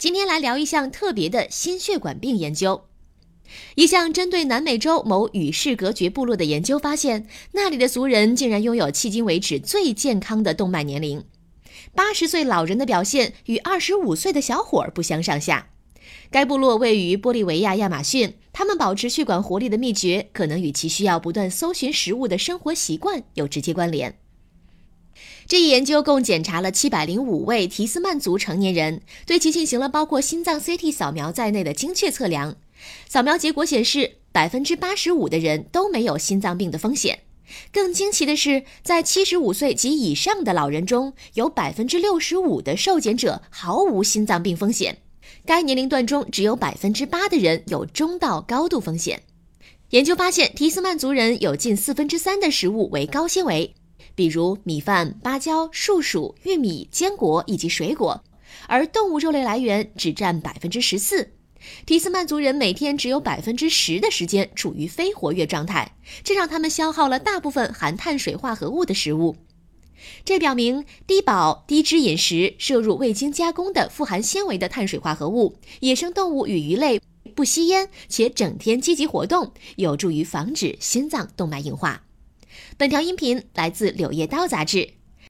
今天来聊一项特别的心血管病研究。一项针对南美洲某与世隔绝部落的研究发现，那里的族人竟然拥有迄今为止最健康的动脉年龄。八十岁老人的表现与二十五岁的小伙儿不相上下。该部落位于玻利维亚亚马逊，他们保持血管活力的秘诀可能与其需要不断搜寻食物的生活习惯有直接关联。这一研究共检查了七百零五位提斯曼族成年人，对其进行了包括心脏 CT 扫描在内的精确测量。扫描结果显示，百分之八十五的人都没有心脏病的风险。更惊奇的是，在七十五岁及以上的老人中，有百分之六十五的受检者毫无心脏病风险。该年龄段中，只有百分之八的人有中到高度风险。研究发现，提斯曼族人有近四分之三的食物为高纤维。比如米饭、芭蕉、树薯、玉米、坚果以及水果，而动物肉类来源只占百分之十四。提斯曼族人每天只有百分之十的时间处于非活跃状态，这让他们消耗了大部分含碳水化合物的食物。这表明低饱低脂饮食、摄入未经加工的富含纤维的碳水化合物、野生动物与鱼类、不吸烟且整天积极活动，有助于防止心脏动脉硬化。本条音频来自《柳叶刀》杂志。